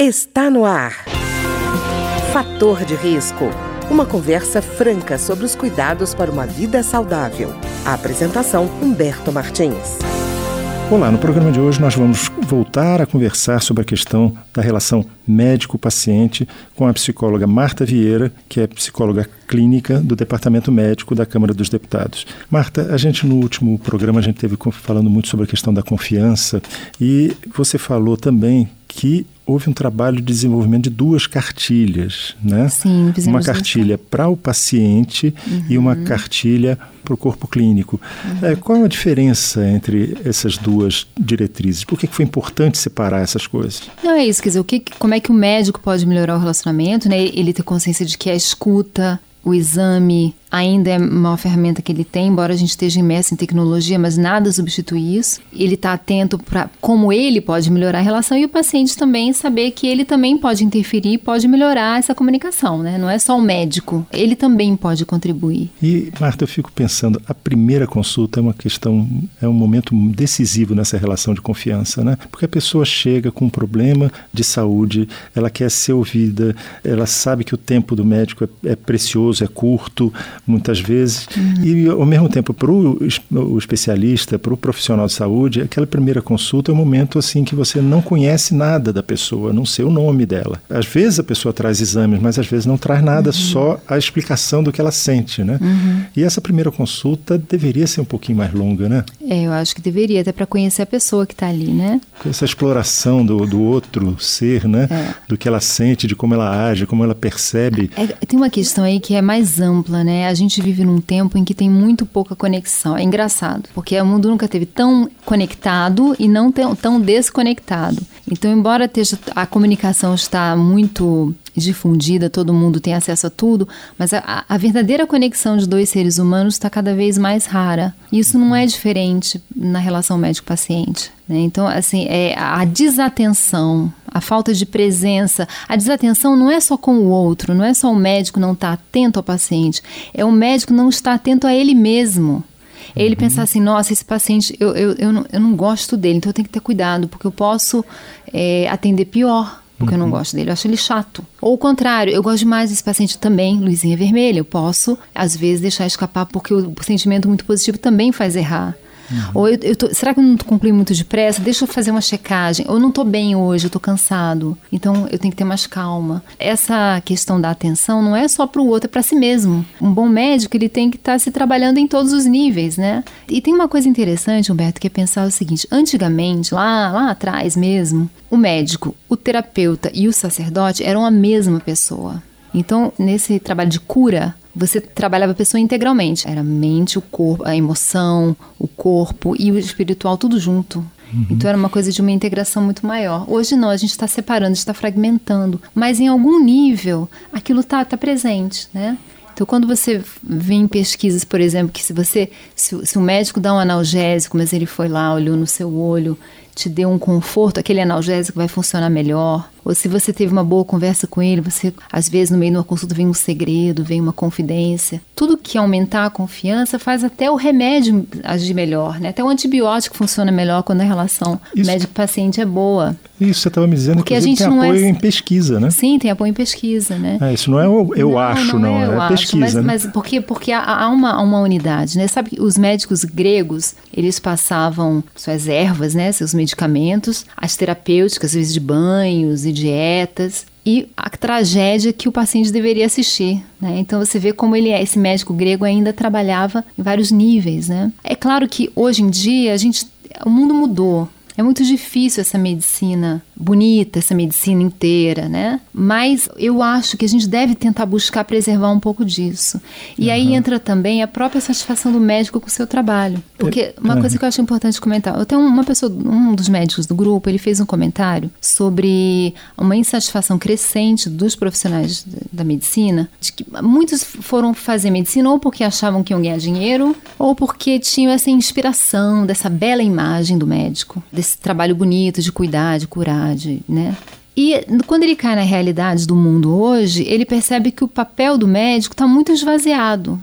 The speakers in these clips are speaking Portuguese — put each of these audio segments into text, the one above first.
Está no ar. Fator de risco. Uma conversa franca sobre os cuidados para uma vida saudável. A apresentação Humberto Martins. Olá, no programa de hoje nós vamos voltar a conversar sobre a questão da relação médico-paciente com a psicóloga Marta Vieira, que é psicóloga clínica do Departamento Médico da Câmara dos Deputados. Marta, a gente no último programa a gente teve falando muito sobre a questão da confiança e você falou também que houve um trabalho de desenvolvimento de duas cartilhas, né? Sim, uma cartilha para o paciente uhum. e uma cartilha para o corpo clínico. Uhum. É, qual a diferença entre essas duas diretrizes? Por que foi importante separar essas coisas? Não é isso, quer dizer, o que, como é que o médico pode melhorar o relacionamento, né? Ele ter consciência de que a escuta, o exame, ainda é uma ferramenta que ele tem, embora a gente esteja imerso em tecnologia, mas nada substitui isso. Ele está atento para como ele pode melhorar a relação e o paciente também saber que ele também pode interferir, pode melhorar essa comunicação, né? Não é só o médico, ele também pode contribuir. E Marta, eu fico pensando, a primeira consulta é uma questão, é um momento decisivo nessa relação de confiança, né? Porque a pessoa chega com um problema de saúde, ela quer ser ouvida, ela sabe que o tempo do médico é, é precioso, é curto, muitas vezes. Uhum. E, ao mesmo tempo, para o especialista, para o profissional de saúde, aquela primeira consulta é um momento assim que você não conhece nada da pessoa, não sei o nome dela. Às vezes a pessoa traz exames, mas às vezes não traz nada, uhum. só a explicação do que ela sente, né? Uhum. E essa primeira consulta deveria ser um pouquinho mais longa, né? É, eu acho que deveria, até para conhecer a pessoa que está ali, né? Essa exploração do, do outro ser, né? É. Do que ela sente, de como ela age, como ela percebe. É, tem uma questão aí que é mais ampla, né? A gente vive num tempo em que tem muito pouca conexão. É engraçado, porque o mundo nunca teve tão conectado e não tão, desconectado. Então, embora esteja, a comunicação está muito difundida, todo mundo tem acesso a tudo, mas a, a verdadeira conexão de dois seres humanos está cada vez mais rara. Isso não é diferente na relação médico-paciente. Né? Então, assim, é a desatenção, a falta de presença. A desatenção não é só com o outro, não é só o médico não estar tá atento ao paciente, é o médico não estar atento a ele mesmo. É ele uhum. pensar assim, nossa, esse paciente, eu, eu, eu, não, eu não gosto dele, então eu tenho que ter cuidado, porque eu posso é, atender pior porque uhum. eu não uhum. gosto dele, eu acho ele chato. Ou o contrário, eu gosto demais desse paciente também, luzinha vermelha. Eu posso, às vezes, deixar escapar porque o sentimento muito positivo também faz errar. Uhum. Ou eu, eu tô, será que eu não concluí muito depressa? Deixa eu fazer uma checagem. Ou eu não estou bem hoje, eu estou cansado. Então eu tenho que ter mais calma. Essa questão da atenção não é só para o outro, é para si mesmo. Um bom médico ele tem que estar tá se trabalhando em todos os níveis, né? E tem uma coisa interessante, Humberto, que é pensar o seguinte: antigamente, lá, lá atrás mesmo, o médico, o terapeuta e o sacerdote eram a mesma pessoa. Então, nesse trabalho de cura, você trabalhava a pessoa integralmente. Era a mente, o corpo, a emoção, o corpo e o espiritual tudo junto. Uhum. Então era uma coisa de uma integração muito maior. Hoje não, a gente está separando, está fragmentando. Mas em algum nível aquilo está tá presente, né? Então, quando você vê em pesquisas, por exemplo, que se você, se, se o médico dá um analgésico, mas ele foi lá, olhou no seu olho, te deu um conforto, aquele analgésico vai funcionar melhor. Ou se você teve uma boa conversa com ele, você às vezes no meio de uma consulta vem um segredo, vem uma confidência. Tudo que aumentar a confiança faz até o remédio agir melhor, né? Até o antibiótico funciona melhor quando a relação médico-paciente é boa. Isso, você estava me dizendo que a gente tem não apoio é... em pesquisa, né? Sim, tem apoio em pesquisa, né? É, isso não é eu, eu não, acho, não, não é, é acho, pesquisa. Mas, né? mas porque, porque há uma, uma unidade, né? Sabe que os médicos gregos, eles passavam suas ervas, né? Seus medicamentos, as terapêuticas, às vezes de banhos e dietas, e a tragédia que o paciente deveria assistir. Né? Então você vê como ele é, esse médico grego ainda trabalhava em vários níveis. Né? É claro que hoje em dia a gente, o mundo mudou. É muito difícil essa medicina bonita, essa medicina inteira, né? Mas eu acho que a gente deve tentar buscar preservar um pouco disso. E uhum. aí entra também a própria satisfação do médico com o seu trabalho. Porque uma uhum. coisa que eu acho importante comentar, eu tenho uma pessoa, um dos médicos do grupo, ele fez um comentário sobre uma insatisfação crescente dos profissionais da medicina, de que muitos foram fazer medicina ou porque achavam que iam ganhar dinheiro, ou porque tinham essa inspiração dessa bela imagem do médico, desse esse trabalho bonito de cuidar, de curar, de, né? E quando ele cai na realidade do mundo hoje, ele percebe que o papel do médico está muito esvaziado.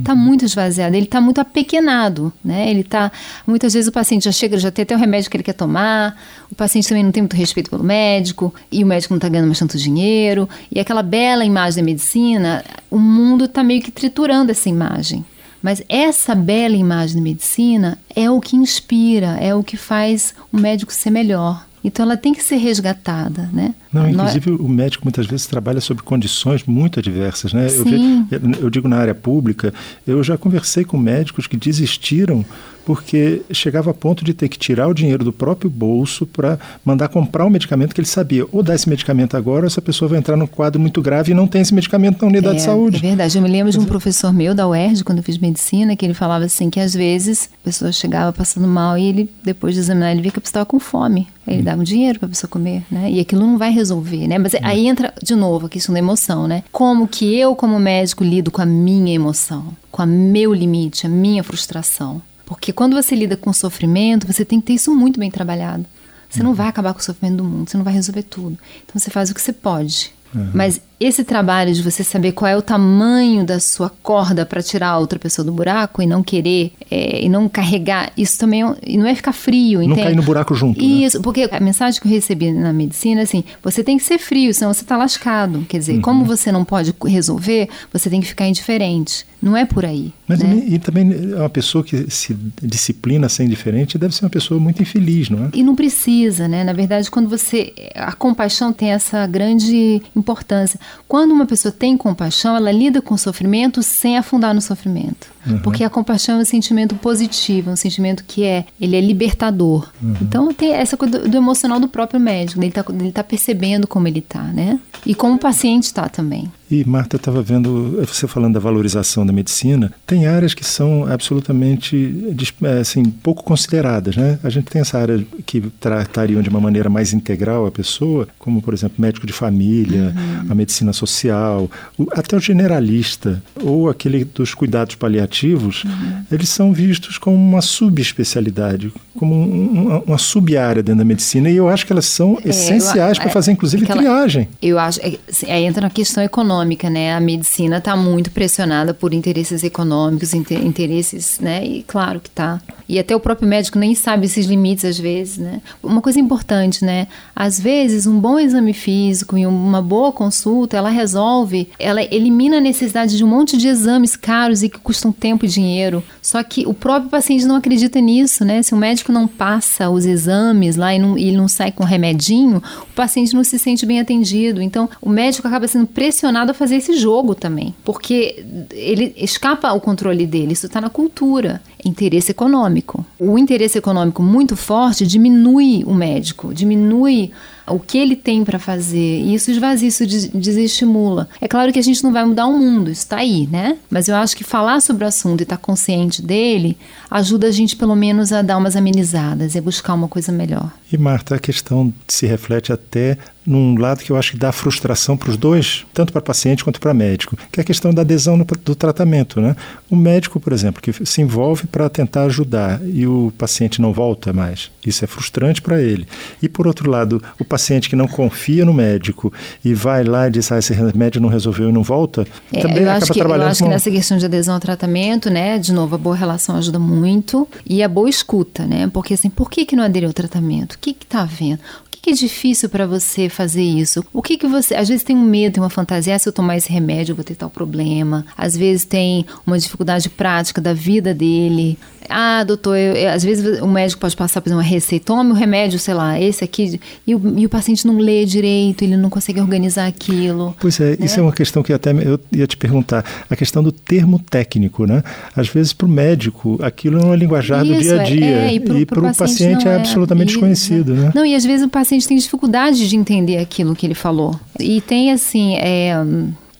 Está uhum. muito esvaziado, ele está muito apequenado, né? Ele está muitas vezes o paciente já chega, já tem até o remédio que ele quer tomar, o paciente também não tem muito respeito pelo médico e o médico não está ganhando mais tanto dinheiro e aquela bela imagem da medicina, o mundo está meio que triturando essa imagem. Mas essa bela imagem da medicina é o que inspira, é o que faz o médico ser melhor. Então ela tem que ser resgatada, né? Não, inclusive o médico muitas vezes trabalha sob condições muito adversas, né? Sim. Eu, eu digo na área pública, eu já conversei com médicos que desistiram porque chegava a ponto de ter que tirar o dinheiro do próprio bolso para mandar comprar um medicamento que ele sabia, ou dar esse medicamento agora, ou essa pessoa vai entrar num quadro muito grave e não tem esse medicamento na unidade é, de saúde. É verdade. Eu me lembro de um professor meu da UERJ, quando eu fiz medicina, que ele falava assim que às vezes a pessoa chegava passando mal e ele, depois de examinar, ele via que a pessoa estava com fome. Aí ele hum. dava um dinheiro para a pessoa comer, né? E aquilo não vai resolver, né? Mas hum. aí entra de novo a questão da emoção, né? Como que eu, como médico, lido com a minha emoção, com o meu limite, a minha frustração. Porque quando você lida com sofrimento, você tem que ter isso muito bem trabalhado. Você não uhum. vai acabar com o sofrimento do mundo, você não vai resolver tudo. Então você faz o que você pode. Uhum. Mas esse trabalho de você saber qual é o tamanho da sua corda para tirar a outra pessoa do buraco e não querer é, e não carregar, isso também é não é ficar frio, não cair no buraco junto. Né? Isso, né? porque a mensagem que eu recebi na medicina é assim: você tem que ser frio, senão você está lascado. Quer dizer, uhum. como você não pode resolver, você tem que ficar indiferente. Não é por aí. Mas né? e também é uma pessoa que se disciplina a ser indiferente deve ser uma pessoa muito infeliz, não é? E não precisa, né? Na verdade, quando você. A compaixão tem essa grande importância. Quando uma pessoa tem compaixão, ela lida com o sofrimento sem afundar no sofrimento. Uhum. Porque a compaixão é um sentimento positivo, um sentimento que é, ele é libertador. Uhum. Então tem essa coisa do, do, emocional do próprio médico, ele está ele tá percebendo como ele está, né? E como o paciente está também. E Marta estava vendo, você falando da valorização da medicina, tem áreas que são absolutamente assim, pouco consideradas, né? A gente tem essa área que tratariam de uma maneira mais integral a pessoa, como por exemplo médico de família, uhum. a medicina social, até o generalista ou aquele dos cuidados paliativos, uhum. eles são vistos como uma subespecialidade, como um, uma sub-área dentro da medicina e eu acho que elas são é, essenciais para fazer inclusive aquela, triagem. Eu acho, é, aí entra na questão econômica econômica, né? A medicina está muito pressionada por interesses econômicos, inter interesses, né? E claro que está. E até o próprio médico nem sabe esses limites às vezes, né? Uma coisa importante, né? Às vezes um bom exame físico e uma boa consulta, ela resolve, ela elimina a necessidade de um monte de exames caros e que custam tempo e dinheiro. Só que o próprio paciente não acredita nisso, né? Se o médico não passa os exames lá e não, e não sai com remedinho, o paciente não se sente bem atendido. Então, o médico acaba sendo pressionado a fazer esse jogo também, porque ele escapa ao controle dele, isso está na cultura. Interesse econômico. O interesse econômico muito forte diminui o médico, diminui o que ele tem para fazer. E isso esvazia, isso desestimula. É claro que a gente não vai mudar o mundo, isso está aí, né? Mas eu acho que falar sobre o assunto e estar tá consciente dele ajuda a gente, pelo menos, a dar umas amenizadas e buscar uma coisa melhor. E, Marta, a questão se reflete até num lado que eu acho que dá frustração para os dois, tanto para paciente quanto para médico, que é a questão da adesão no, do tratamento. Né? O médico, por exemplo, que se envolve para tentar ajudar e o paciente não volta mais, isso é frustrante para ele. E, por outro lado, o paciente que não confia no médico e vai lá e diz, ah, esse remédio não resolveu e não volta, é, também acaba que, trabalhando Eu acho que nessa questão de adesão ao tratamento, né, de novo, a boa relação ajuda muito e a boa escuta, né, porque assim, por que, que não aderiu ao tratamento? O que está havendo? O que é difícil para você fazer isso? O que que você, às vezes tem um medo, tem uma fantasia, ah, se eu tomar esse remédio eu vou ter tal problema. Às vezes tem uma dificuldade prática da vida dele. Ah, doutor, eu, eu, às vezes o médico pode passar por uma receita, tome o remédio, sei lá, esse aqui, e o, e o, paciente não lê direito, ele não consegue organizar aquilo. Pois é, né? isso é uma questão que até eu ia te perguntar, a questão do termo técnico, né? Às vezes para o médico aquilo é uma linguajar isso, do dia a dia, é, e para o paciente, é, é absolutamente desconhecido, né? Não, e às vezes o paciente tem dificuldade de entender aquilo que ele falou. E tem assim, é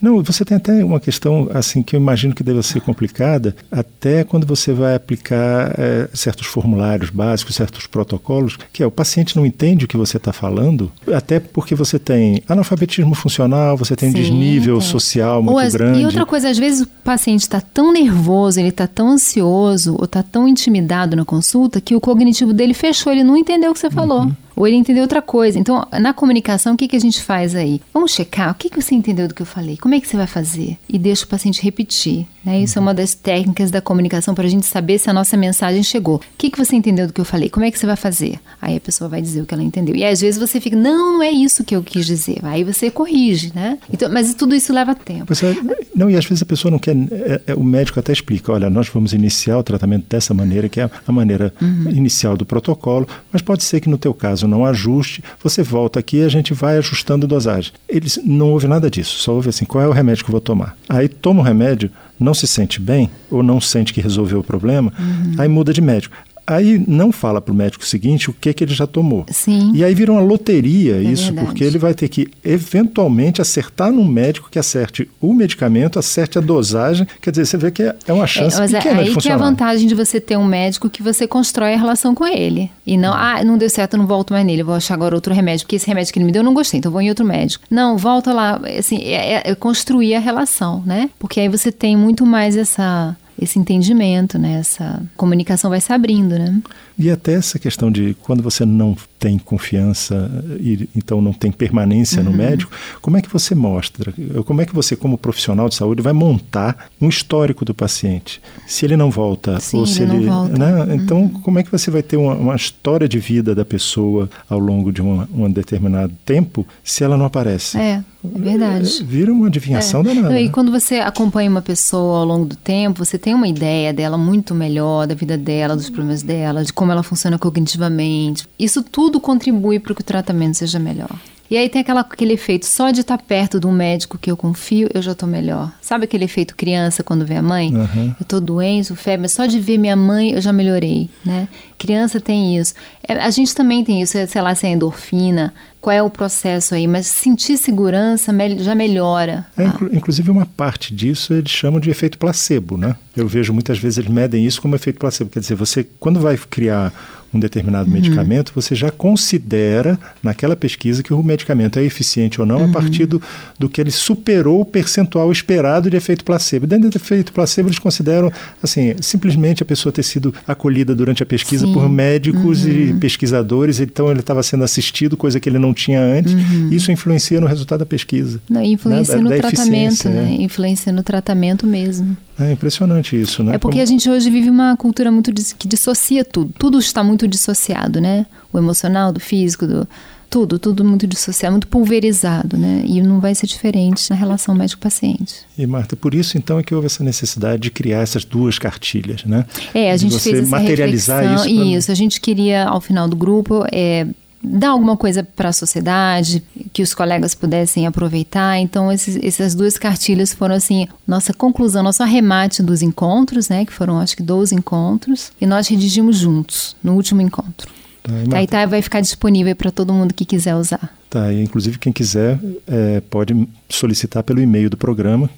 não, você tem até uma questão assim que eu imagino que deva ser complicada, até quando você vai aplicar é, certos formulários básicos, certos protocolos, que é o paciente não entende o que você está falando, até porque você tem analfabetismo funcional, você tem Sim, desnível social muito as, grande. E outra coisa, às vezes o paciente está tão nervoso, ele está tão ansioso ou está tão intimidado na consulta que o cognitivo dele fechou, ele não entendeu o que você falou. Uhum. Ou ele entendeu outra coisa. Então, na comunicação, o que, que a gente faz aí? Vamos checar o que, que você entendeu do que eu falei, como é que você vai fazer? E deixa o paciente repetir. Né? Isso é uma das técnicas da comunicação para a gente saber se a nossa mensagem chegou. O que, que você entendeu do que eu falei? Como é que você vai fazer? Aí a pessoa vai dizer o que ela entendeu. E às vezes você fica, não, não é isso que eu quis dizer. Aí você corrige, né? Então, mas tudo isso leva tempo. Você, não, e às vezes a pessoa não quer. É, é, o médico até explica: olha, nós vamos iniciar o tratamento dessa maneira, que é a maneira uhum. inicial do protocolo, mas pode ser que no teu caso não ajuste, você volta aqui e a gente vai ajustando a dosagem. Eles não houve nada disso, só houve assim: qual é o remédio que eu vou tomar? Aí toma o remédio não se sente bem ou não sente que resolveu o problema, uhum. aí muda de médico. Aí não fala para o médico seguinte o que, que ele já tomou. Sim. E aí vira uma loteria é isso, verdade. porque ele vai ter que eventualmente acertar num médico que acerte o medicamento, acerte a dosagem. Quer dizer, você vê que é, é uma chance é, mas é pequena é aí que é a vantagem de você ter um médico que você constrói a relação com ele. E não, hum. ah, não deu certo, não volto mais nele, vou achar agora outro remédio, porque esse remédio que ele me deu eu não gostei, então vou em outro médico. Não, volta lá. Assim, é, é, é construir a relação, né? Porque aí você tem muito mais essa esse entendimento, né? Essa comunicação vai se abrindo, né? E até essa questão de quando você não tem confiança e então não tem permanência uhum. no médico, como é que você mostra? Como é que você, como profissional de saúde, vai montar um histórico do paciente? Se ele não volta Sim, ou se ele, ele volta. Né? Uhum. Então, como é que você vai ter uma, uma, história de vida da pessoa ao longo de uma, um determinado tempo se ela não aparece? É. É verdade. Vira uma adivinhação é. danada. E né? quando você acompanha uma pessoa ao longo do tempo, você tem uma ideia dela muito melhor, da vida dela, dos problemas dela, de como ela funciona cognitivamente. Isso tudo contribui para que o tratamento seja melhor. E aí tem aquela, aquele efeito, só de estar perto de um médico que eu confio, eu já estou melhor. Sabe aquele efeito criança quando vê a mãe? Uhum. Eu estou doente, febre, mas só de ver minha mãe eu já melhorei, né? Criança tem isso. É, a gente também tem isso, sei lá, se é endorfina, qual é o processo aí, mas sentir segurança já melhora. É. Inclusive, uma parte disso eles chamam de efeito placebo, né? Eu vejo muitas vezes eles medem isso como efeito placebo. Quer dizer, você, quando vai criar um determinado uhum. medicamento, você já considera naquela pesquisa que o medicamento é eficiente ou não uhum. a partir do, do que ele superou o percentual esperado de efeito placebo. Dentro do efeito placebo, eles consideram, assim, simplesmente a pessoa ter sido acolhida durante a pesquisa Sim. por médicos uhum. e pesquisadores, então ele estava sendo assistido, coisa que ele não tinha antes. Uhum. Isso influencia no resultado da pesquisa. Não, influencia né? no da, tratamento, né? É. Influencia no tratamento mesmo. É impressionante isso, né? É porque Como... a gente hoje vive uma cultura muito que dissocia tudo. Tudo está muito dissociado, né? O emocional, do físico, do tudo, tudo muito dissociado, muito pulverizado, né? E não vai ser diferente na relação médico-paciente. E Marta, por isso então é que houve essa necessidade de criar essas duas cartilhas, né? É, a gente fez essa materializar reflexão, isso. Pra... Isso, a gente queria ao final do grupo é, dar alguma coisa para a sociedade, que os colegas pudessem aproveitar. Então, esses, essas duas cartilhas foram, assim, nossa conclusão, nosso arremate dos encontros, né? Que foram, acho que, 12 encontros. E nós redigimos juntos, no último encontro. Tá, tá, vai ficar disponível para todo mundo que quiser usar. Tá, e inclusive quem quiser é, pode solicitar pelo e-mail do programa,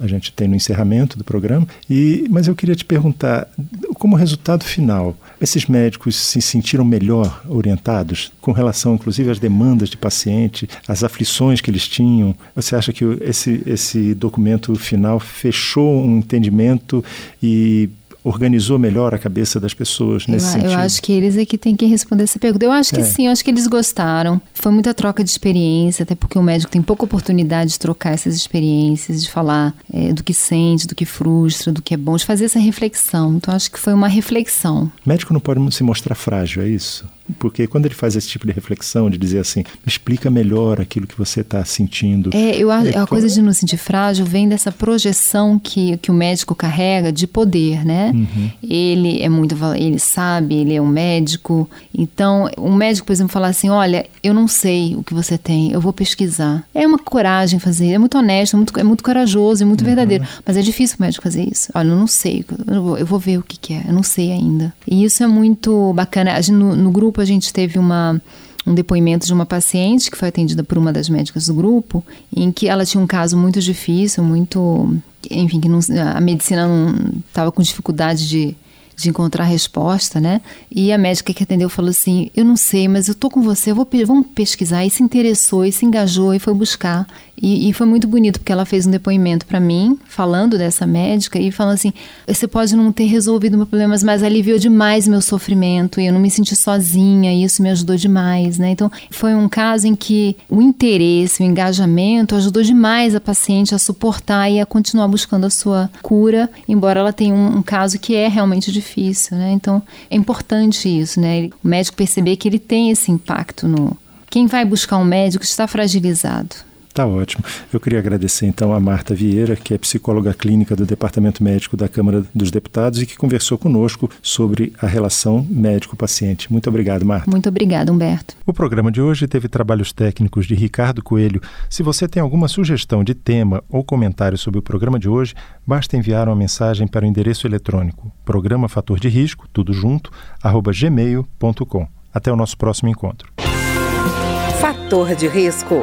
a gente tem no encerramento do programa. E, mas eu queria te perguntar, como resultado final, esses médicos se sentiram melhor orientados com relação, inclusive, às demandas de paciente, às aflições que eles tinham? Você acha que esse, esse documento final fechou um entendimento e organizou melhor a cabeça das pessoas nesse eu, sentido? Eu acho que eles é que têm que responder essa pergunta. Eu acho que é. sim, eu acho que eles gostaram. Foi muita troca de experiência, até porque o médico tem pouca oportunidade de trocar essas experiências, de falar é, do que sente, do que frustra, do que é bom, de fazer essa reflexão. Então, acho que foi uma reflexão. O médico não pode se mostrar frágil, é isso? Porque quando ele faz esse tipo de reflexão, de dizer assim, explica melhor aquilo que você está sentindo. É, eu acho, é, a coisa de não sentir frágil vem dessa projeção que, que o médico carrega de poder, né? Uhum. Ele é muito, ele sabe, ele é um médico. Então, um médico, por exemplo, falar assim, olha, eu não sei o que você tem, eu vou pesquisar. É uma coragem fazer, é muito honesto, é muito, é muito corajoso, é muito uhum. verdadeiro. Mas é difícil o médico fazer isso. Olha, eu não sei, eu vou, eu vou ver o que, que, é, eu não sei ainda. E isso é muito bacana. A gente, no, no grupo, grupo a gente teve uma um depoimento de uma paciente que foi atendida por uma das médicas do grupo, em que ela tinha um caso muito difícil, muito, enfim, que não, a medicina estava com dificuldade de, de encontrar resposta, né? E a médica que atendeu falou assim: Eu não sei, mas eu tô com você, eu vou, vamos pesquisar. E se interessou, e se engajou, e foi buscar. E, e foi muito bonito, porque ela fez um depoimento para mim, falando dessa médica, e falando assim: Você pode não ter resolvido meus problemas, mas aliviou demais meu sofrimento, e eu não me senti sozinha, e isso me ajudou demais, né? Então, foi um caso em que o interesse, o engajamento ajudou demais a paciente a suportar e a continuar buscando a sua cura, embora ela tenha um, um caso que é realmente difícil, né? Então é importante isso, né? O médico perceber que ele tem esse impacto no. Quem vai buscar um médico está fragilizado. Tá ótimo. Eu queria agradecer então a Marta Vieira, que é psicóloga clínica do Departamento Médico da Câmara dos Deputados e que conversou conosco sobre a relação médico-paciente. Muito obrigado, Marta. Muito obrigada, Humberto. O programa de hoje teve trabalhos técnicos de Ricardo Coelho. Se você tem alguma sugestão de tema ou comentário sobre o programa de hoje, basta enviar uma mensagem para o endereço eletrônico programa fator de risco, tudo junto, arroba gmail.com. Até o nosso próximo encontro. Fator de risco